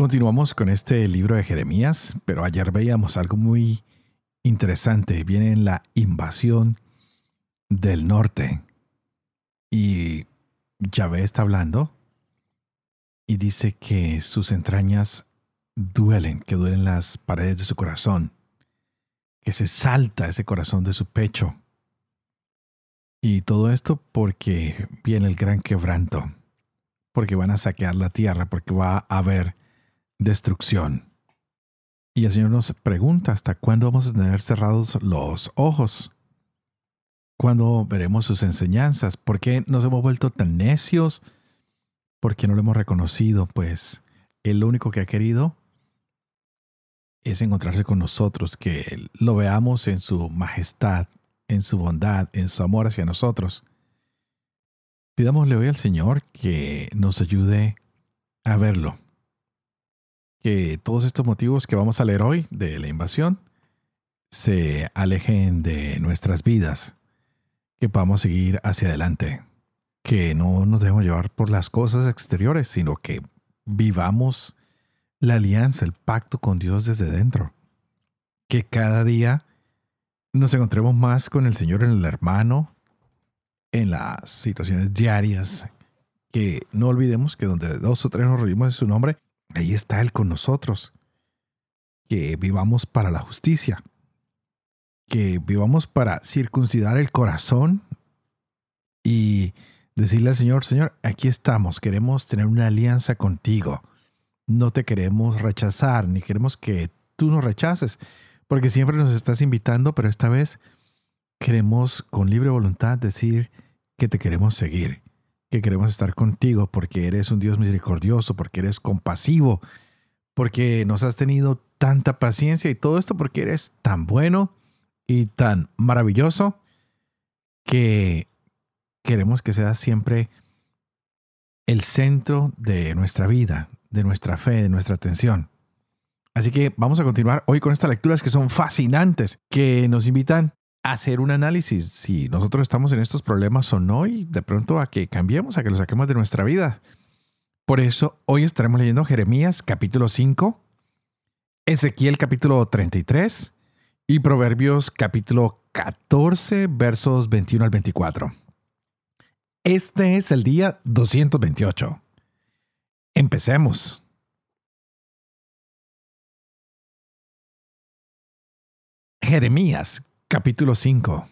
Continuamos con este libro de Jeremías, pero ayer veíamos algo muy interesante. Viene la invasión del norte. Y Yahvé está hablando y dice que sus entrañas duelen, que duelen las paredes de su corazón, que se salta ese corazón de su pecho. Y todo esto porque viene el gran quebranto, porque van a saquear la tierra, porque va a haber destrucción. Y el Señor nos pregunta hasta cuándo vamos a tener cerrados los ojos. ¿Cuándo veremos sus enseñanzas? ¿Por qué nos hemos vuelto tan necios? ¿Por qué no lo hemos reconocido? Pues Él lo único que ha querido es encontrarse con nosotros, que lo veamos en su majestad, en su bondad, en su amor hacia nosotros. Pidámosle hoy al Señor que nos ayude a verlo, que todos estos motivos que vamos a leer hoy de la invasión se alejen de nuestras vidas, que podamos seguir hacia adelante, que no nos debemos llevar por las cosas exteriores, sino que vivamos la alianza, el pacto con Dios desde dentro, que cada día nos encontremos más con el Señor en el hermano, en las situaciones diarias, que no olvidemos que donde dos o tres nos reunimos en su nombre, Ahí está Él con nosotros. Que vivamos para la justicia. Que vivamos para circuncidar el corazón y decirle al Señor, Señor, aquí estamos, queremos tener una alianza contigo. No te queremos rechazar, ni queremos que tú nos rechaces, porque siempre nos estás invitando, pero esta vez queremos con libre voluntad decir que te queremos seguir que queremos estar contigo porque eres un Dios misericordioso, porque eres compasivo, porque nos has tenido tanta paciencia y todo esto porque eres tan bueno y tan maravilloso que queremos que seas siempre el centro de nuestra vida, de nuestra fe, de nuestra atención. Así que vamos a continuar hoy con estas lecturas que son fascinantes, que nos invitan hacer un análisis si nosotros estamos en estos problemas o no y de pronto a que cambiemos, a que lo saquemos de nuestra vida. Por eso hoy estaremos leyendo Jeremías capítulo 5, Ezequiel capítulo 33 y Proverbios capítulo 14 versos 21 al 24. Este es el día 228. Empecemos. Jeremías Capítulo 5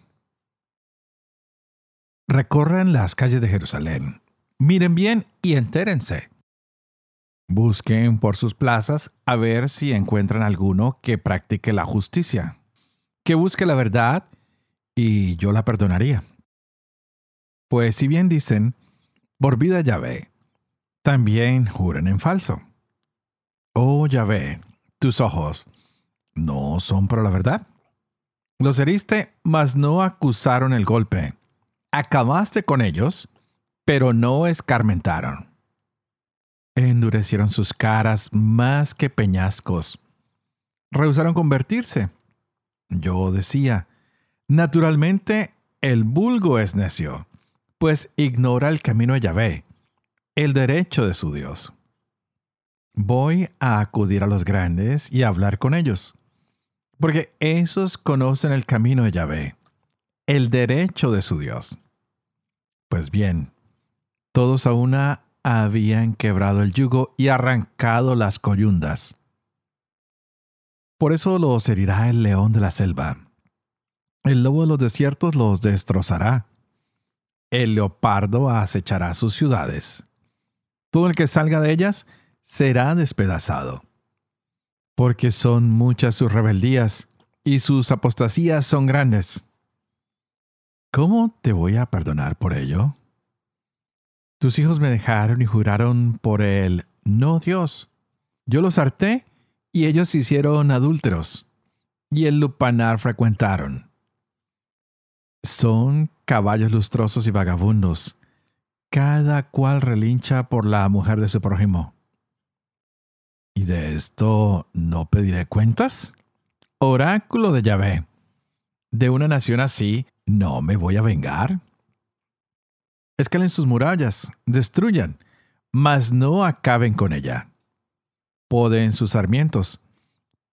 Recorran las calles de Jerusalén. Miren bien y entérense. Busquen por sus plazas a ver si encuentran alguno que practique la justicia, que busque la verdad y yo la perdonaría. Pues si bien dicen, por vida Yahvé, también juren en falso. Oh Yahvé, tus ojos no son por la verdad. Los heriste, mas no acusaron el golpe. Acabaste con ellos, pero no escarmentaron. Endurecieron sus caras más que peñascos. Rehusaron convertirse. Yo decía, naturalmente el vulgo es necio, pues ignora el camino de Yahvé, el derecho de su Dios. Voy a acudir a los grandes y a hablar con ellos porque esos conocen el camino de Yahvé, el derecho de su Dios. Pues bien, todos a una habían quebrado el yugo y arrancado las coyundas. Por eso los herirá el león de la selva. El lobo de los desiertos los destrozará. El leopardo acechará sus ciudades. Todo el que salga de ellas será despedazado porque son muchas sus rebeldías y sus apostasías son grandes. ¿Cómo te voy a perdonar por ello? Tus hijos me dejaron y juraron por el no Dios. Yo los harté y ellos se hicieron adúlteros, y el lupanar frecuentaron. Son caballos lustrosos y vagabundos, cada cual relincha por la mujer de su prójimo. ¿Y de esto no pediré cuentas? Oráculo de Yahvé. De una nación así, ¿no me voy a vengar? Escalen sus murallas, destruyan, mas no acaben con ella. Poden sus sarmientos,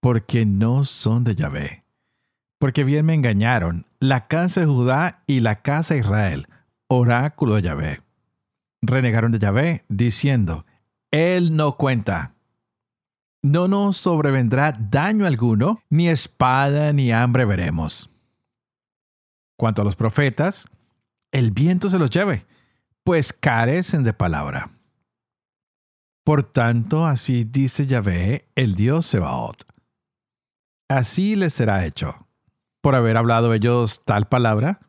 porque no son de Yahvé. Porque bien me engañaron la casa de Judá y la casa de Israel, oráculo de Yahvé. Renegaron de Yahvé, diciendo, Él no cuenta. No nos sobrevendrá daño alguno, ni espada ni hambre veremos. Cuanto a los profetas, el viento se los lleve, pues carecen de palabra. Por tanto, así dice Yahvé, el Dios Sebaot. Así les será hecho. Por haber hablado ellos tal palabra,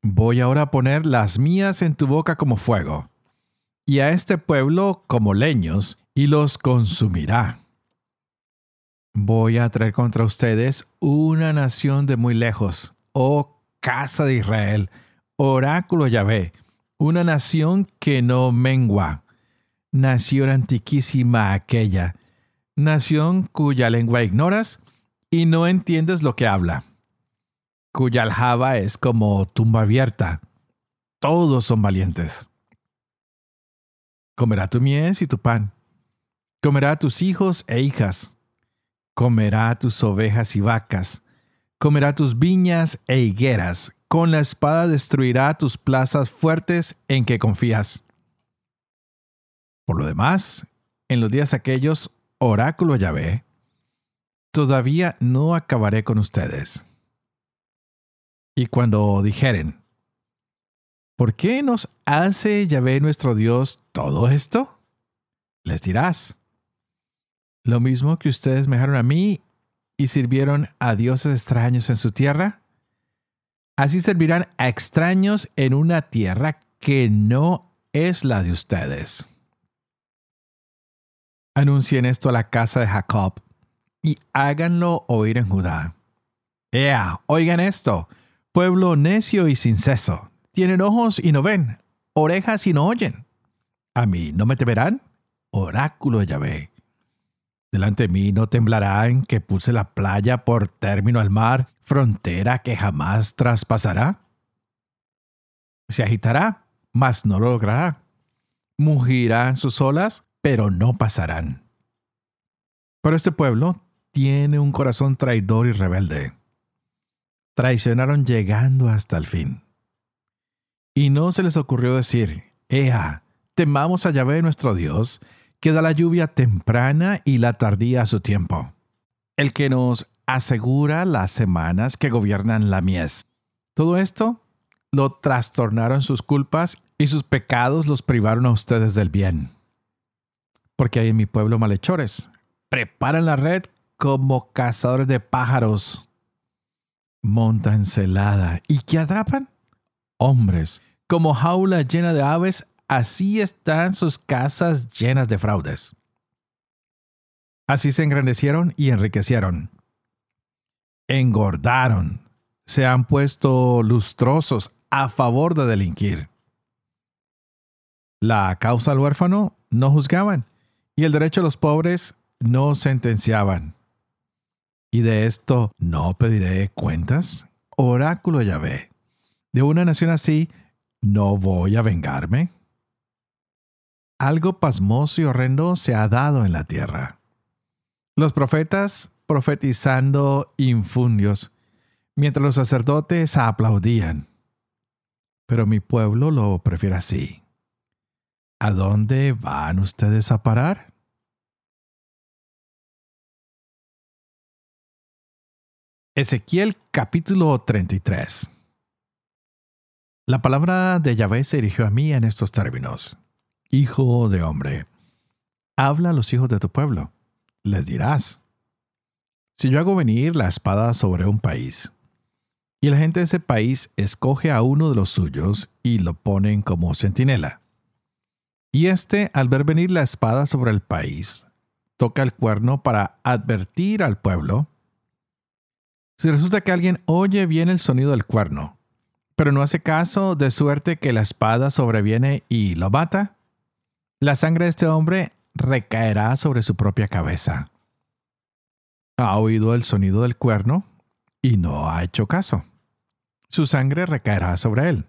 voy ahora a poner las mías en tu boca como fuego, y a este pueblo como leños, y los consumirá. Voy a traer contra ustedes una nación de muy lejos, oh casa de Israel, oráculo Yahvé, una nación que no mengua, nación antiquísima aquella, nación cuya lengua ignoras y no entiendes lo que habla, cuya aljaba es como tumba abierta. Todos son valientes. Comerá tu mies y tu pan, comerá tus hijos e hijas, comerá tus ovejas y vacas, comerá tus viñas e higueras, con la espada destruirá tus plazas fuertes en que confías. Por lo demás, en los días aquellos, oráculo Yahvé, todavía no acabaré con ustedes. Y cuando dijeren, ¿por qué nos hace Yahvé nuestro Dios todo esto? Les dirás, lo mismo que ustedes me dejaron a mí y sirvieron a dioses extraños en su tierra, Así servirán a extraños en una tierra que no es la de ustedes. Anuncien esto a la casa de Jacob y háganlo oír en Judá. Ea, oigan esto, pueblo necio y sin ceso. Tienen ojos y no ven, orejas y no oyen. ¿A mí no me temerán? Oráculo de Yahvé. Delante de mí no temblarán que puse la playa por término al mar, frontera que jamás traspasará. Se agitará, mas no lo logrará. Mugirán sus olas, pero no pasarán. Pero este pueblo tiene un corazón traidor y rebelde. Traicionaron llegando hasta el fin. Y no se les ocurrió decir, Ea, temamos a Yahvé nuestro Dios, que da la lluvia temprana y la tardía a su tiempo. El que nos asegura las semanas que gobiernan la mies. Todo esto lo trastornaron sus culpas y sus pecados los privaron a ustedes del bien. Porque hay en mi pueblo malhechores. Preparan la red como cazadores de pájaros. Montan celada. ¿Y qué atrapan? Hombres. Como jaula llena de aves así están sus casas llenas de fraudes. Así se engrandecieron y enriquecieron. Engordaron, se han puesto lustrosos a favor de delinquir. La causa al huérfano no juzgaban y el derecho a los pobres no sentenciaban. ¿Y de esto no pediré cuentas? Oráculo Yahvé. ¿De una nación así no voy a vengarme? Algo pasmoso y horrendo se ha dado en la tierra. Los profetas profetizando infundios, mientras los sacerdotes aplaudían. Pero mi pueblo lo prefiere así. ¿A dónde van ustedes a parar? Ezequiel capítulo 33 La palabra de Yahvé se dirigió a mí en estos términos. Hijo de hombre, habla a los hijos de tu pueblo. Les dirás, si yo hago venir la espada sobre un país, y la gente de ese país escoge a uno de los suyos y lo ponen como centinela, y éste, al ver venir la espada sobre el país, toca el cuerno para advertir al pueblo, si resulta que alguien oye bien el sonido del cuerno, pero no hace caso de suerte que la espada sobreviene y lo mata, la sangre de este hombre recaerá sobre su propia cabeza. Ha oído el sonido del cuerno y no ha hecho caso. Su sangre recaerá sobre él.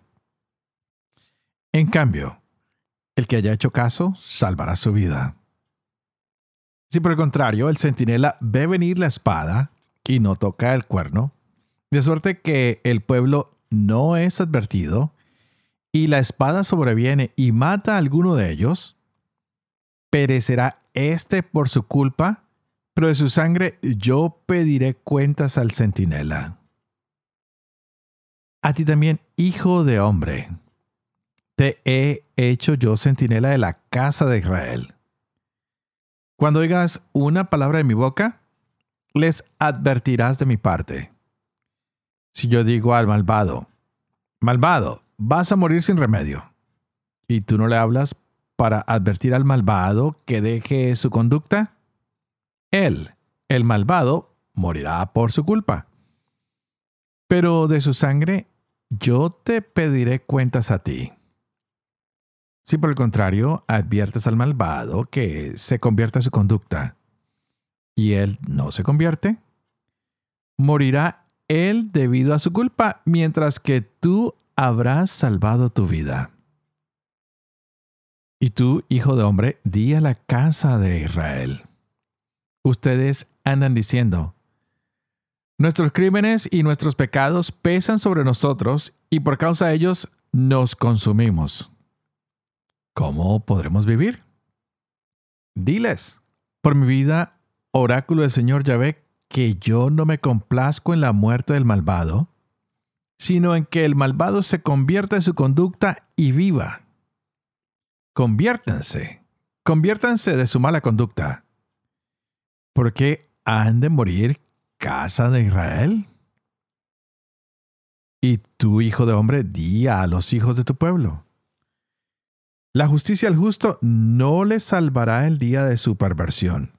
En cambio, el que haya hecho caso salvará su vida. Si por el contrario el centinela ve venir la espada y no toca el cuerno, de suerte que el pueblo no es advertido, y la espada sobreviene y mata a alguno de ellos, perecerá éste por su culpa, pero de su sangre yo pediré cuentas al centinela. A ti también, hijo de hombre, te he hecho yo centinela de la casa de Israel. Cuando oigas una palabra de mi boca, les advertirás de mi parte. Si yo digo al malvado, malvado, vas a morir sin remedio, y tú no le hablas para advertir al malvado que deje su conducta, él, el malvado, morirá por su culpa. Pero de su sangre yo te pediré cuentas a ti. Si por el contrario adviertes al malvado que se convierta su conducta, y él no se convierte, morirá él debido a su culpa, mientras que tú habrás salvado tu vida. Y tú, hijo de hombre, di a la casa de Israel. Ustedes andan diciendo, nuestros crímenes y nuestros pecados pesan sobre nosotros y por causa de ellos nos consumimos. ¿Cómo podremos vivir? Diles, por mi vida oráculo del Señor Yahvé, que yo no me complazco en la muerte del malvado, sino en que el malvado se convierta en su conducta y viva. Conviértanse, conviértanse de su mala conducta. ¿Por qué han de morir casa de Israel? Y tú, hijo de hombre, di a los hijos de tu pueblo. La justicia al justo no le salvará el día de su perversión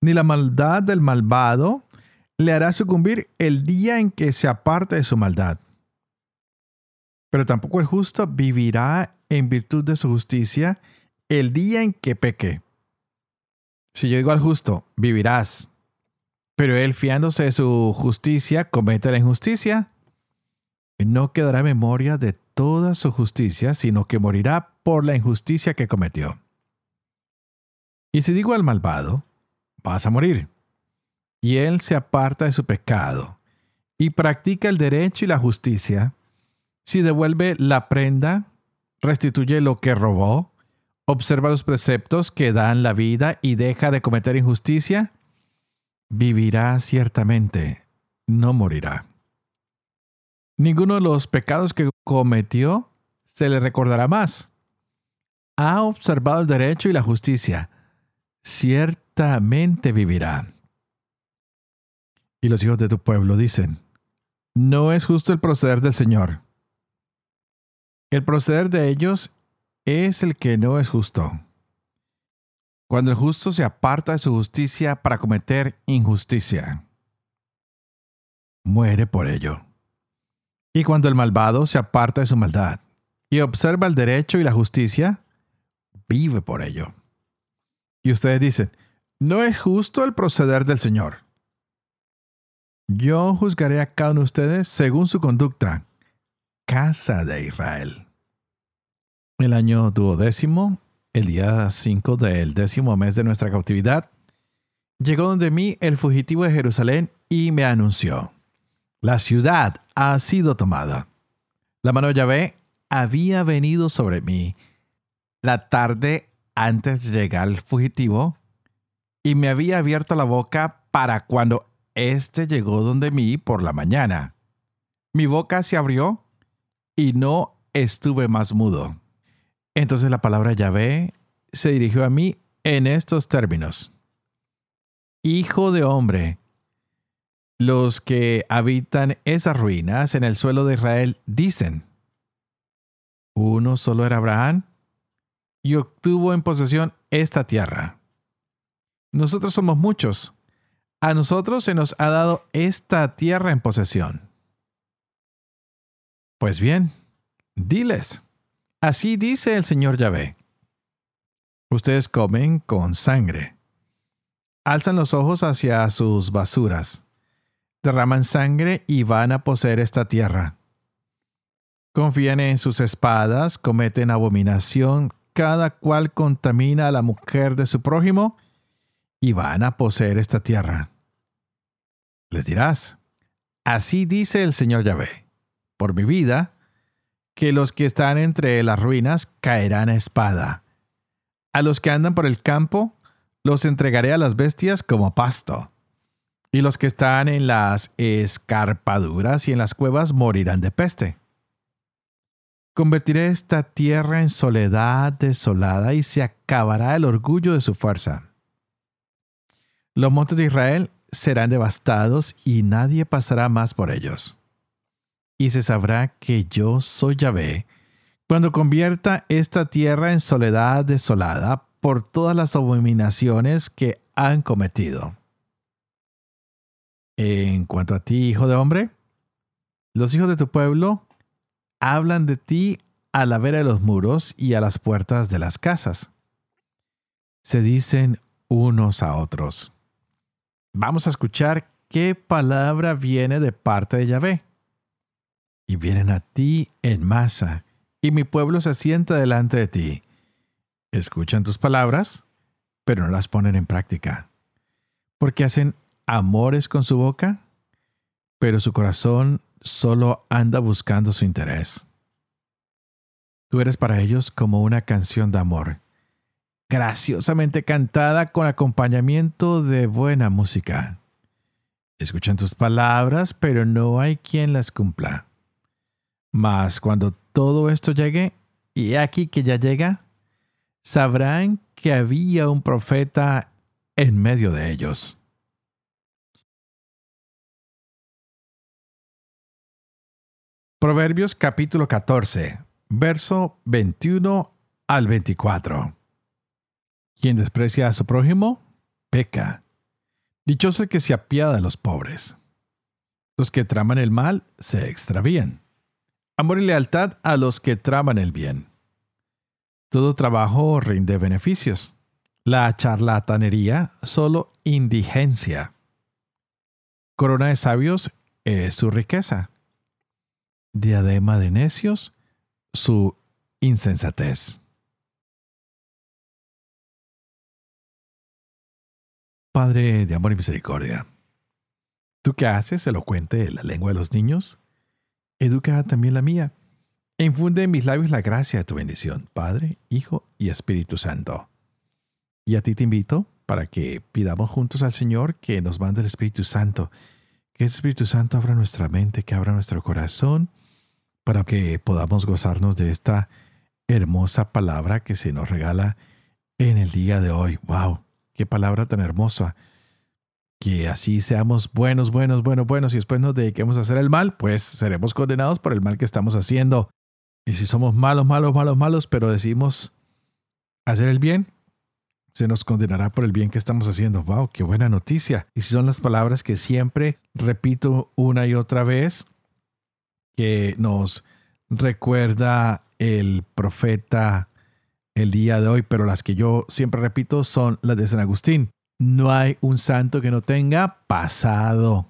ni la maldad del malvado le hará sucumbir el día en que se aparte de su maldad. Pero tampoco el justo vivirá en virtud de su justicia el día en que peque. Si yo digo al justo, vivirás, pero él fiándose de su justicia comete la injusticia, no quedará memoria de toda su justicia, sino que morirá por la injusticia que cometió. Y si digo al malvado, vas a morir. Y él se aparta de su pecado y practica el derecho y la justicia. Si devuelve la prenda, restituye lo que robó, observa los preceptos que dan la vida y deja de cometer injusticia, vivirá ciertamente, no morirá. Ninguno de los pecados que cometió se le recordará más. Ha observado el derecho y la justicia. Cierto vivirá. Y los hijos de tu pueblo dicen, no es justo el proceder del Señor. El proceder de ellos es el que no es justo. Cuando el justo se aparta de su justicia para cometer injusticia, muere por ello. Y cuando el malvado se aparta de su maldad y observa el derecho y la justicia, vive por ello. Y ustedes dicen, no es justo el proceder del Señor. Yo juzgaré a cada uno de ustedes según su conducta. Casa de Israel. El año duodécimo, el día 5 del décimo mes de nuestra cautividad, llegó donde mí el fugitivo de Jerusalén y me anunció, la ciudad ha sido tomada. La mano de Yahvé había venido sobre mí. La tarde antes de llegar el fugitivo, y me había abierto la boca para cuando éste llegó donde mí por la mañana. Mi boca se abrió y no estuve más mudo. Entonces la palabra Yahvé se dirigió a mí en estos términos. Hijo de hombre, los que habitan esas ruinas en el suelo de Israel dicen, uno solo era Abraham y obtuvo en posesión esta tierra. nosotros somos muchos. A nosotros se nos ha dado esta tierra en posesión. Pues bien, diles, así dice el Señor Yahvé. Ustedes comen con sangre. Alzan los ojos hacia sus basuras. Derraman sangre y van a poseer esta tierra. Confían en sus espadas, cometen abominación, cada cual contamina a la mujer de su prójimo y van a poseer esta tierra. Les dirás, así dice el Señor Yahvé por mi vida, que los que están entre las ruinas caerán a espada. A los que andan por el campo, los entregaré a las bestias como pasto. Y los que están en las escarpaduras y en las cuevas morirán de peste. Convertiré esta tierra en soledad desolada y se acabará el orgullo de su fuerza. Los montes de Israel serán devastados y nadie pasará más por ellos y se sabrá que yo soy Yahvé, cuando convierta esta tierra en soledad desolada por todas las abominaciones que han cometido. En cuanto a ti, hijo de hombre, los hijos de tu pueblo hablan de ti a la vera de los muros y a las puertas de las casas. Se dicen unos a otros. Vamos a escuchar qué palabra viene de parte de Yahvé y vienen a ti en masa, y mi pueblo se sienta delante de ti. Escuchan tus palabras, pero no las ponen en práctica, porque hacen amores con su boca, pero su corazón solo anda buscando su interés. Tú eres para ellos como una canción de amor, graciosamente cantada con acompañamiento de buena música. Escuchan tus palabras, pero no hay quien las cumpla. Mas cuando todo esto llegue, y aquí que ya llega, sabrán que había un profeta en medio de ellos. Proverbios capítulo 14, verso 21 al 24. Quien desprecia a su prójimo, peca. Dichoso el que se apiada de los pobres. Los que traman el mal se extravían Amor y lealtad a los que traman el bien. Todo trabajo rinde beneficios. La charlatanería solo indigencia. Corona de sabios es su riqueza. Diadema de necios su insensatez. Padre de amor y misericordia, ¿tú qué haces elocuente la lengua de los niños? Educa también la mía. Infunde en mis labios la gracia de tu bendición, Padre, Hijo y Espíritu Santo. Y a ti te invito para que pidamos juntos al Señor que nos mande el Espíritu Santo, que el Espíritu Santo abra nuestra mente, que abra nuestro corazón, para que podamos gozarnos de esta hermosa palabra que se nos regala en el día de hoy. ¡Wow! ¡Qué palabra tan hermosa! Que así seamos buenos, buenos, buenos, buenos y después nos dediquemos a hacer el mal, pues seremos condenados por el mal que estamos haciendo. Y si somos malos, malos, malos, malos, pero decimos hacer el bien, se nos condenará por el bien que estamos haciendo. ¡Wow! ¡Qué buena noticia! Y son las palabras que siempre repito una y otra vez, que nos recuerda el profeta el día de hoy, pero las que yo siempre repito son las de San Agustín. No hay un santo que no tenga pasado.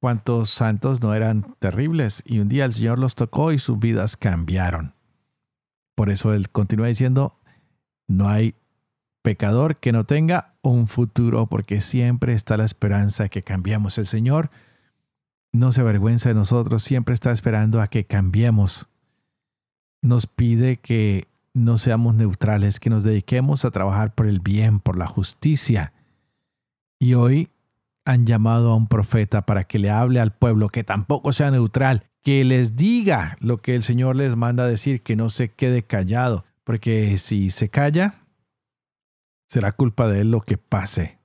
¿Cuántos santos no eran terribles? Y un día el Señor los tocó y sus vidas cambiaron. Por eso Él continúa diciendo, no hay pecador que no tenga un futuro, porque siempre está la esperanza de que cambiemos. El Señor no se avergüenza de nosotros, siempre está esperando a que cambiemos. Nos pide que no seamos neutrales, que nos dediquemos a trabajar por el bien, por la justicia. Y hoy han llamado a un profeta para que le hable al pueblo, que tampoco sea neutral, que les diga lo que el Señor les manda decir, que no se quede callado, porque si se calla, será culpa de él lo que pase,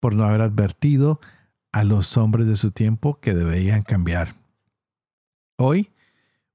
por no haber advertido a los hombres de su tiempo que deberían cambiar. Hoy,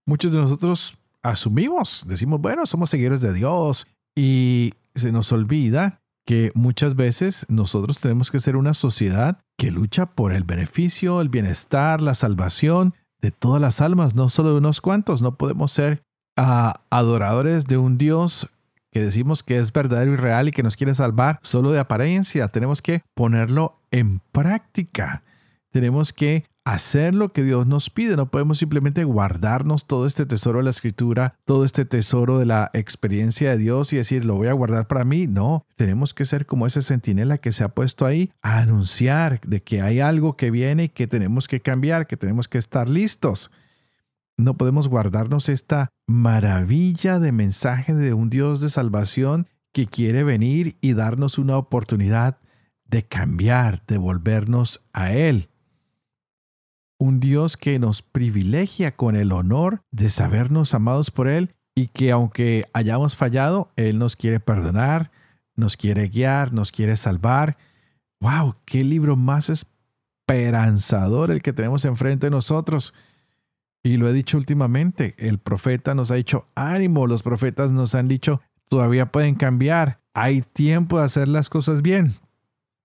muchos de nosotros asumimos, decimos, bueno, somos seguidores de Dios y se nos olvida que muchas veces nosotros tenemos que ser una sociedad que lucha por el beneficio, el bienestar, la salvación de todas las almas, no solo de unos cuantos. No podemos ser ah, adoradores de un Dios que decimos que es verdadero y real y que nos quiere salvar solo de apariencia. Tenemos que ponerlo en práctica. Tenemos que hacer lo que Dios nos pide. No podemos simplemente guardarnos todo este tesoro de la escritura, todo este tesoro de la experiencia de Dios y decir, lo voy a guardar para mí. No, tenemos que ser como ese centinela que se ha puesto ahí a anunciar de que hay algo que viene y que tenemos que cambiar, que tenemos que estar listos. No podemos guardarnos esta maravilla de mensaje de un Dios de salvación que quiere venir y darnos una oportunidad de cambiar, de volvernos a Él un Dios que nos privilegia con el honor de sabernos amados por Él y que aunque hayamos fallado, Él nos quiere perdonar, nos quiere guiar, nos quiere salvar. ¡Wow! ¡Qué libro más esperanzador el que tenemos enfrente de nosotros! Y lo he dicho últimamente, el profeta nos ha dicho, ánimo, los profetas nos han dicho, todavía pueden cambiar, hay tiempo de hacer las cosas bien.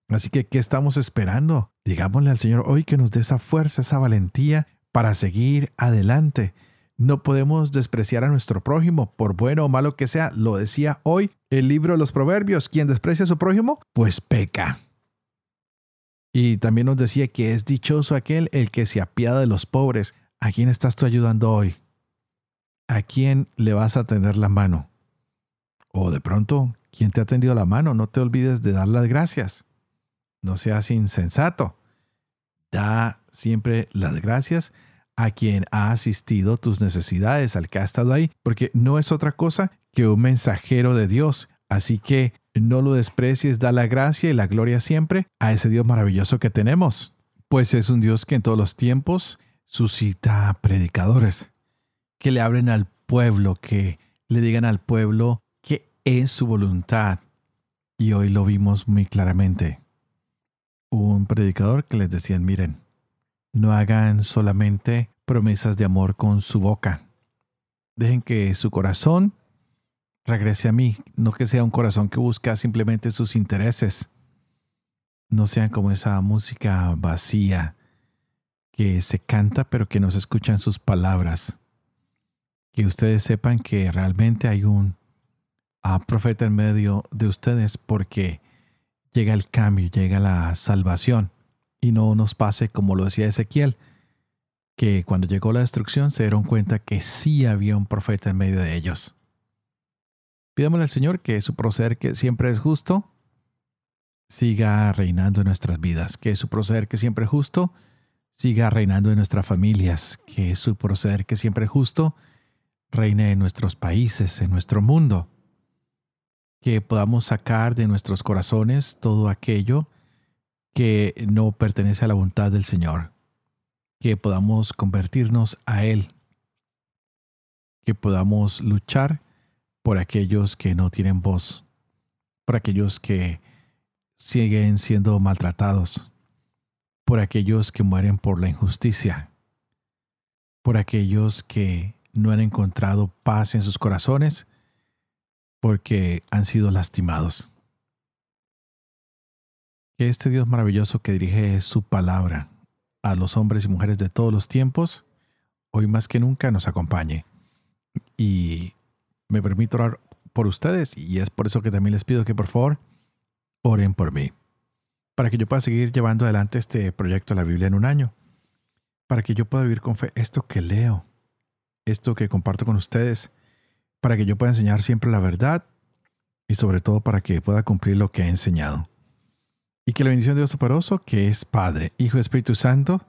Así que, ¿qué estamos esperando? Digámosle al Señor hoy que nos dé esa fuerza, esa valentía para seguir adelante. No podemos despreciar a nuestro prójimo, por bueno o malo que sea. Lo decía hoy el libro de los Proverbios. Quien desprecia a su prójimo, pues peca. Y también nos decía que es dichoso aquel el que se apiada de los pobres. ¿A quién estás tú ayudando hoy? ¿A quién le vas a tender la mano? O de pronto, ¿quién te ha tendido la mano? No te olvides de dar las gracias no seas insensato. Da siempre las gracias a quien ha asistido tus necesidades, al que ha estado ahí, porque no es otra cosa que un mensajero de Dios. Así que no lo desprecies, da la gracia y la gloria siempre a ese Dios maravilloso que tenemos, pues es un Dios que en todos los tiempos suscita predicadores, que le hablen al pueblo, que le digan al pueblo que es su voluntad. Y hoy lo vimos muy claramente un predicador que les decían, miren, no hagan solamente promesas de amor con su boca. Dejen que su corazón regrese a mí, no que sea un corazón que busca simplemente sus intereses. No sean como esa música vacía que se canta pero que no se escuchan sus palabras. Que ustedes sepan que realmente hay un profeta en medio de ustedes porque llega el cambio, llega la salvación. Y no nos pase como lo decía Ezequiel, que cuando llegó la destrucción se dieron cuenta que sí había un profeta en medio de ellos. Pidámosle al Señor que su proceder, que siempre es justo, siga reinando en nuestras vidas, que su proceder, que siempre es justo, siga reinando en nuestras familias, que su proceder, que siempre es justo, reine en nuestros países, en nuestro mundo que podamos sacar de nuestros corazones todo aquello que no pertenece a la voluntad del Señor, que podamos convertirnos a Él, que podamos luchar por aquellos que no tienen voz, por aquellos que siguen siendo maltratados, por aquellos que mueren por la injusticia, por aquellos que no han encontrado paz en sus corazones porque han sido lastimados. Que este Dios maravilloso que dirige su palabra a los hombres y mujeres de todos los tiempos, hoy más que nunca nos acompañe. Y me permito orar por ustedes y es por eso que también les pido que por favor oren por mí, para que yo pueda seguir llevando adelante este proyecto de la Biblia en un año, para que yo pueda vivir con fe esto que leo, esto que comparto con ustedes, para que yo pueda enseñar siempre la verdad y sobre todo para que pueda cumplir lo que he enseñado. Y que la bendición de Dios Superoso, que es Padre, Hijo y Espíritu Santo,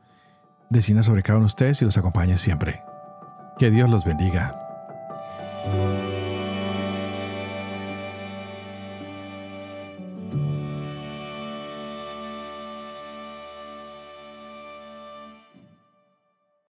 descienda sobre cada uno de ustedes y los acompañe siempre. Que Dios los bendiga.